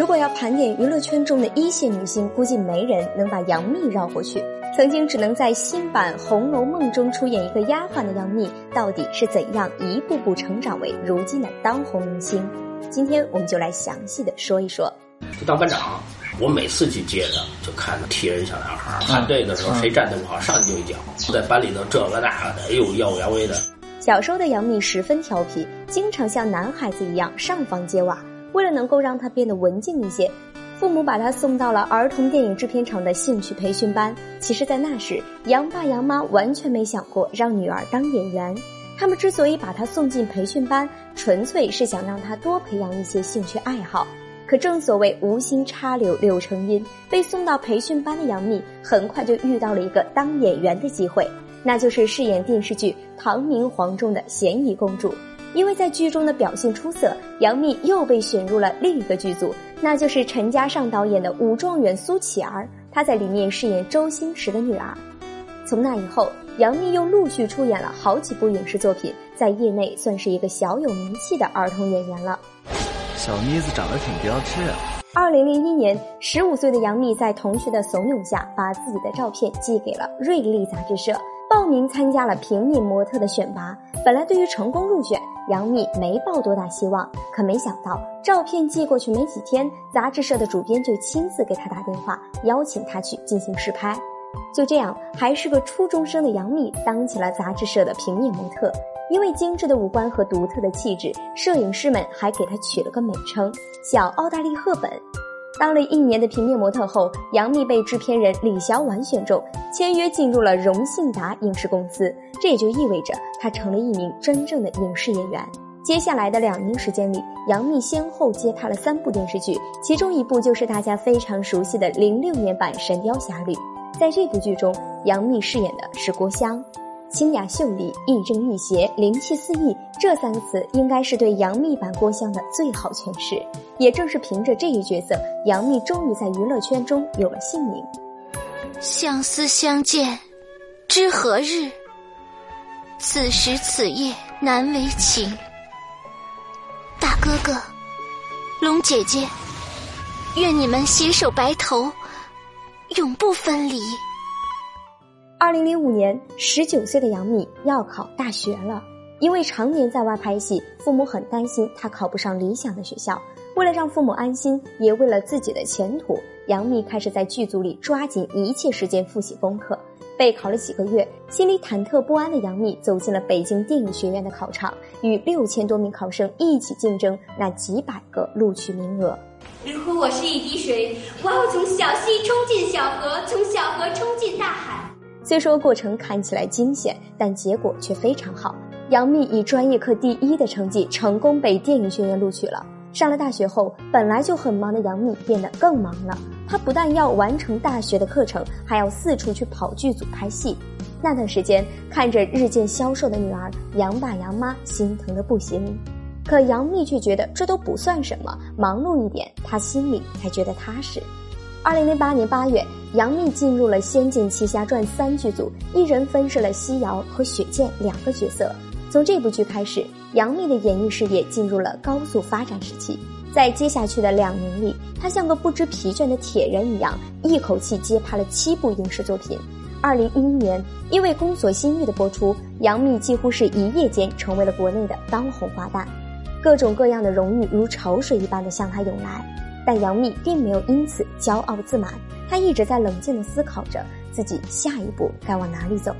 如果要盘点娱乐圈中的一线女星，估计没人能把杨幂绕过去。曾经只能在新版《红楼梦》中出演一个丫鬟的杨幂，到底是怎样一步步成长为如今的当红明星？今天我们就来详细的说一说。当班长，我每次去接他，就看着踢人小男孩，看队的时候谁站得不好，上去就一脚。在班里头这个那个的，哎呦耀武扬威的。小时候的杨幂十分调皮，经常像男孩子一样上房揭瓦。为了能够让她变得文静一些，父母把她送到了儿童电影制片厂的兴趣培训班。其实，在那时，杨爸杨妈完全没想过让女儿当演员。他们之所以把她送进培训班，纯粹是想让她多培养一些兴趣爱好。可正所谓无心插柳柳成荫，被送到培训班的杨幂很快就遇到了一个当演员的机会，那就是饰演电视剧《唐明皇》中的咸宜公主。因为在剧中的表现出色，杨幂又被选入了另一个剧组，那就是陈嘉上导演的《武状元苏乞儿》，她在里面饰演周星驰的女儿。从那以后，杨幂又陆续出演了好几部影视作品，在业内算是一个小有名气的儿童演员了。小妮子长得挺标致啊。二零零一年，十五岁的杨幂在同学的怂恿下，把自己的照片寄给了《瑞丽》杂志社，报名参加了平面模特的选拔。本来对于成功入选，杨幂没抱多大希望，可没想到照片寄过去没几天，杂志社的主编就亲自给她打电话，邀请她去进行试拍。就这样，还是个初中生的杨幂当起了杂志社的平面模特。因为精致的五官和独特的气质，摄影师们还给她取了个美称“小奥黛丽·赫本”。当了一年的平面模特后，杨幂被制片人李小婉选中，签约进入了荣信达影视公司。这也就意味着她成了一名真正的影视演员。接下来的两年时间里，杨幂先后接拍了三部电视剧，其中一部就是大家非常熟悉的零六年版《神雕侠侣》。在这部剧中，杨幂饰演的是郭襄。清雅秀丽、亦正亦邪、灵气四溢，这三个词应该是对杨幂版郭襄的最好诠释。也正是凭着这一角色，杨幂终于在娱乐圈中有了姓名。相思相见，知何日？此时此夜难为情。大哥哥，龙姐姐，愿你们携手白头，永不分离。二零零五年，十九岁的杨幂要考大学了。因为常年在外拍戏，父母很担心她考不上理想的学校。为了让父母安心，也为了自己的前途，杨幂开始在剧组里抓紧一切时间复习功课。备考了几个月，心里忐忑不安的杨幂走进了北京电影学院的考场，与六千多名考生一起竞争那几百个录取名额。如果我是一滴水，我要从小溪冲进小河，从小河冲进。虽说过程看起来惊险，但结果却非常好。杨幂以专业课第一的成绩，成功被电影学院录取了。上了大学后，本来就很忙的杨幂变得更忙了。她不但要完成大学的课程，还要四处去跑剧组拍戏。那段时间，看着日渐消瘦的女儿，杨爸杨妈心疼的不行。可杨幂却觉得这都不算什么，忙碌一点，她心里才觉得踏实。二零零八年八月，杨幂进入了《仙剑奇侠传三》剧组，一人分饰了西瑶和雪见两个角色。从这部剧开始，杨幂的演艺事业进入了高速发展时期。在接下去的两年里，她像个不知疲倦的铁人一样，一口气接拍了七部影视作品。二零一一年，因为《宫锁心玉》的播出，杨幂几乎是一夜间成为了国内的当红花旦，各种各样的荣誉如潮水一般的向她涌来。但杨幂并没有因此骄傲自满，她一直在冷静地思考着自己下一步该往哪里走。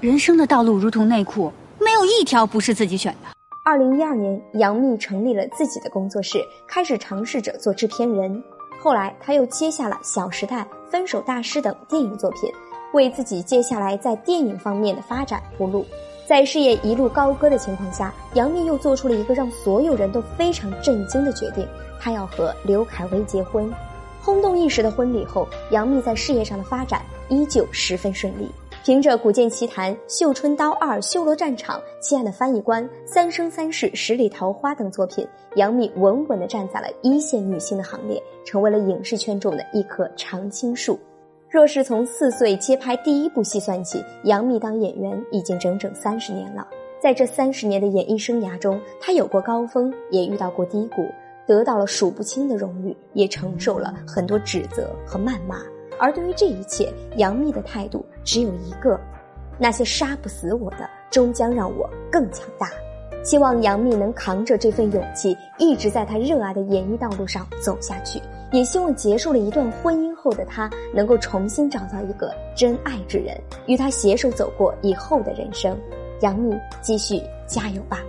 人生的道路如同内裤，没有一条不是自己选的。二零一二年，杨幂成立了自己的工作室，开始尝试着做制片人。后来，她又接下了《小时代》《分手大师》等电影作品，为自己接下来在电影方面的发展铺路。在事业一路高歌的情况下，杨幂又做出了一个让所有人都非常震惊的决定。她要和刘恺威结婚，轰动一时的婚礼后，杨幂在事业上的发展依旧十分顺利。凭着《古剑奇谭》《绣春刀二》《修罗战场》《亲爱的翻译官》《三生三世十里桃花》等作品，杨幂稳稳地站在了一线女星的行列，成为了影视圈中的一棵常青树。若是从四岁接拍第一部戏算起，杨幂当演员已经整整三十年了。在这三十年的演艺生涯中，她有过高峰，也遇到过低谷。得到了数不清的荣誉，也承受了很多指责和谩骂。而对于这一切，杨幂的态度只有一个：那些杀不死我的，终将让我更强大。希望杨幂能扛着这份勇气，一直在她热爱的演艺道路上走下去。也希望结束了一段婚姻后的他，能够重新找到一个真爱之人，与他携手走过以后的人生。杨幂，继续加油吧！